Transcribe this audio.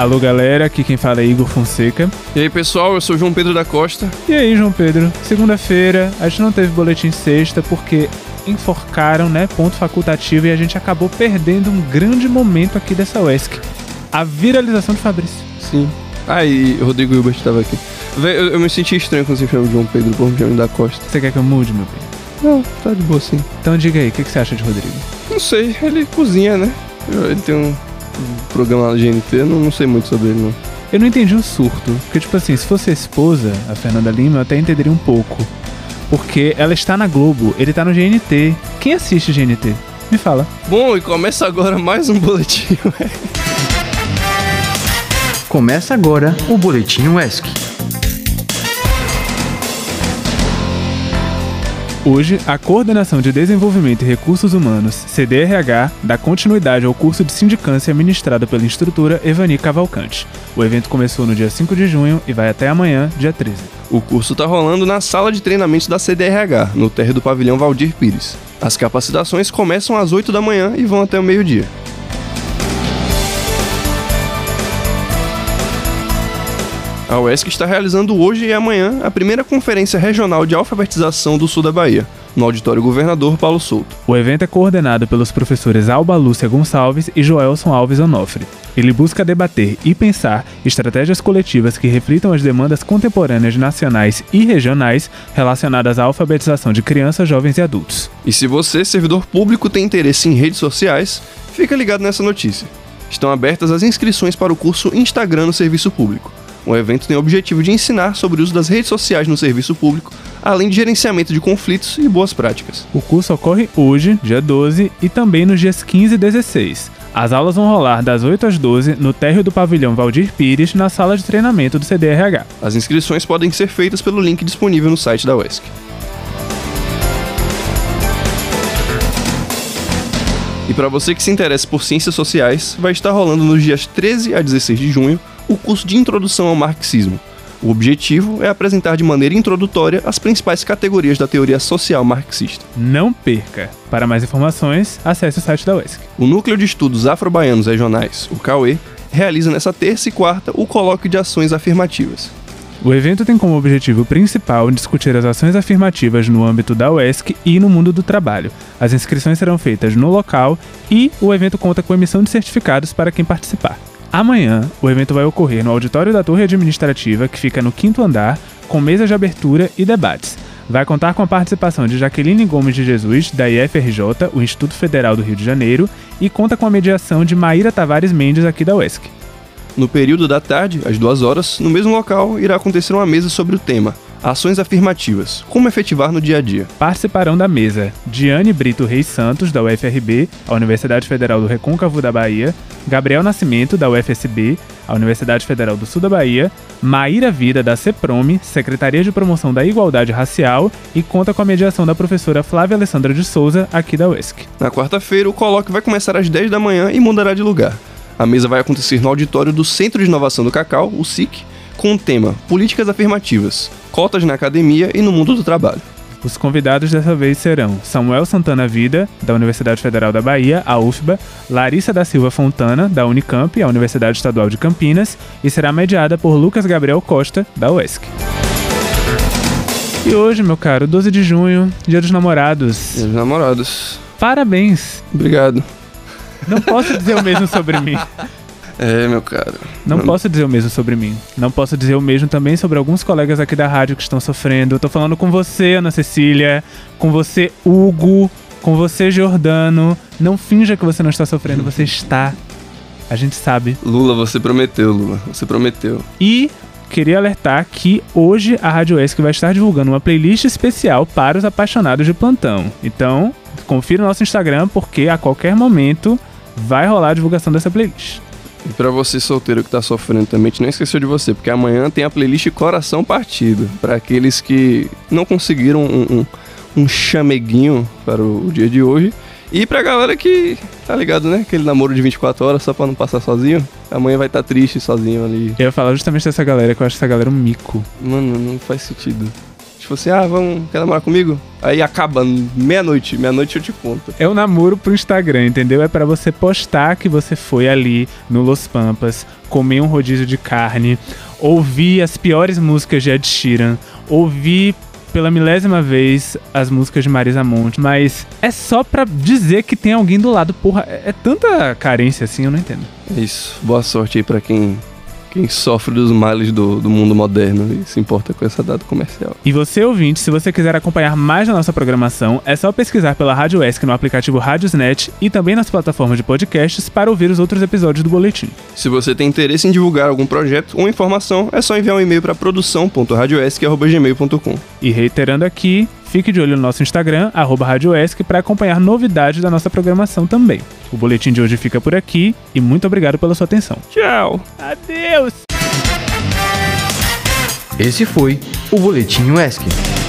Alô galera, aqui quem fala é Igor Fonseca. E aí pessoal, eu sou João Pedro da Costa. E aí João Pedro, segunda-feira a gente não teve boletim sexta porque enforcaram, né, ponto facultativo e a gente acabou perdendo um grande momento aqui dessa UESC. A viralização de Fabrício. Sim. Ah, e Rodrigo Hilbert estava aqui. Véi, eu, eu me senti estranho quando você chama de João Pedro por chamar da Costa. Você quer que eu mude, meu bem? Não, tá de boa sim. Então diga aí, o que, que você acha de Rodrigo? Não sei, ele cozinha, né? Ele tem um programa lá no GNT, eu não, não sei muito sobre ele não. Eu não entendi o surto. Porque, tipo assim, se fosse a esposa, a Fernanda Lima, eu até entenderia um pouco. Porque ela está na Globo, ele tá no GNT. Quem assiste GNT? Me fala. Bom, e começa agora mais um boletim. Começa agora o Boletim UESC. Hoje, a Coordenação de Desenvolvimento e Recursos Humanos, CDRH, dá continuidade ao curso de sindicância ministrado pela instrutora Evani Cavalcante. O evento começou no dia 5 de junho e vai até amanhã, dia 13. O curso está rolando na sala de treinamentos da CDRH, no térreo do pavilhão Valdir Pires. As capacitações começam às 8 da manhã e vão até o meio-dia. A UESC está realizando hoje e amanhã a primeira Conferência Regional de Alfabetização do Sul da Bahia, no Auditório Governador Paulo Souto. O evento é coordenado pelos professores Alba Lúcia Gonçalves e Joelson Alves Onofre. Ele busca debater e pensar estratégias coletivas que reflitam as demandas contemporâneas nacionais e regionais relacionadas à alfabetização de crianças, jovens e adultos. E se você, servidor público, tem interesse em redes sociais, fica ligado nessa notícia. Estão abertas as inscrições para o curso Instagram no Serviço Público. O evento tem o objetivo de ensinar sobre o uso das redes sociais no serviço público, além de gerenciamento de conflitos e boas práticas. O curso ocorre hoje, dia 12, e também nos dias 15 e 16. As aulas vão rolar das 8 às 12 no térreo do pavilhão Valdir Pires, na sala de treinamento do CDRH. As inscrições podem ser feitas pelo link disponível no site da UESC. E para você que se interessa por ciências sociais, vai estar rolando nos dias 13 a 16 de junho o curso de Introdução ao Marxismo. O objetivo é apresentar de maneira introdutória as principais categorias da teoria social marxista. Não perca! Para mais informações, acesse o site da UESC. O Núcleo de Estudos Afro-Baianos Regionais, o CAUE, realiza nessa terça e quarta o Colóquio de Ações Afirmativas. O evento tem como objetivo principal discutir as ações afirmativas no âmbito da UESC e no mundo do trabalho. As inscrições serão feitas no local e o evento conta com emissão de certificados para quem participar. Amanhã, o evento vai ocorrer no auditório da Torre Administrativa, que fica no quinto andar, com mesas de abertura e debates. Vai contar com a participação de Jaqueline Gomes de Jesus, da IFRJ, o Instituto Federal do Rio de Janeiro, e conta com a mediação de Maíra Tavares Mendes, aqui da UESC. No período da tarde, às duas horas, no mesmo local, irá acontecer uma mesa sobre o tema Ações afirmativas. Como efetivar no dia a dia. Participarão da mesa Diane Brito Reis Santos, da UFRB, a Universidade Federal do Recôncavo da Bahia, Gabriel Nascimento, da UFSB, a Universidade Federal do Sul da Bahia, Maíra Vida, da CEPROME, Secretaria de Promoção da Igualdade Racial, e conta com a mediação da professora Flávia Alessandra de Souza, aqui da UESC. Na quarta-feira, o colóquio vai começar às 10 da manhã e mudará de lugar. A mesa vai acontecer no auditório do Centro de Inovação do Cacau, o SIC, com o tema Políticas Afirmativas, Cotas na Academia e no Mundo do Trabalho. Os convidados dessa vez serão Samuel Santana Vida, da Universidade Federal da Bahia, a UFBA, Larissa da Silva Fontana, da Unicamp, a Universidade Estadual de Campinas, e será mediada por Lucas Gabriel Costa, da UESC. E hoje, meu caro, 12 de junho, Dia dos Namorados. Dia dos Namorados. Parabéns! Obrigado. Não posso dizer o mesmo sobre mim. É, meu caro. Não posso dizer o mesmo sobre mim. Não posso dizer o mesmo também sobre alguns colegas aqui da rádio que estão sofrendo. Eu tô falando com você, Ana Cecília, com você, Hugo, com você, Jordano. Não finja que você não está sofrendo, você está. A gente sabe. Lula, você prometeu, Lula. Você prometeu. E queria alertar que hoje a Rádio ESC vai estar divulgando uma playlist especial para os apaixonados de plantão. Então, confira o nosso Instagram porque a qualquer momento vai rolar a divulgação dessa playlist. E pra você solteiro que tá sofrendo também, a gente não esqueceu de você, porque amanhã tem a playlist Coração Partido. para aqueles que não conseguiram um, um, um chameguinho para o dia de hoje. E pra galera que, tá ligado, né? Aquele namoro de 24 horas só pra não passar sozinho. Amanhã vai estar tá triste sozinho ali. Eu ia falar justamente dessa galera, que eu acho essa galera um mico. Mano, não faz sentido. Tipo assim, ah, vamos, quer namorar comigo? Aí acaba meia-noite, meia-noite eu te conto. É o namoro pro Instagram, entendeu? É para você postar que você foi ali no Los Pampas, comer um rodízio de carne, ouvir as piores músicas de Ed Sheeran, ouvir pela milésima vez as músicas de Marisa Monte, mas é só pra dizer que tem alguém do lado. Porra, é, é tanta carência assim, eu não entendo. É isso. Boa sorte aí pra quem quem sofre dos males do, do mundo moderno e se importa com essa data comercial. E você, ouvinte, se você quiser acompanhar mais da nossa programação, é só pesquisar pela Rádio ESC no aplicativo Radiosnet e também nas plataformas de podcasts para ouvir os outros episódios do Boletim. Se você tem interesse em divulgar algum projeto ou informação, é só enviar um e-mail para produção.radioesc.gmail.com. E reiterando aqui, Fique de olho no nosso Instagram, RadioESC, para acompanhar novidades da nossa programação também. O boletim de hoje fica por aqui e muito obrigado pela sua atenção. Tchau! Adeus! Esse foi o Boletim ESC.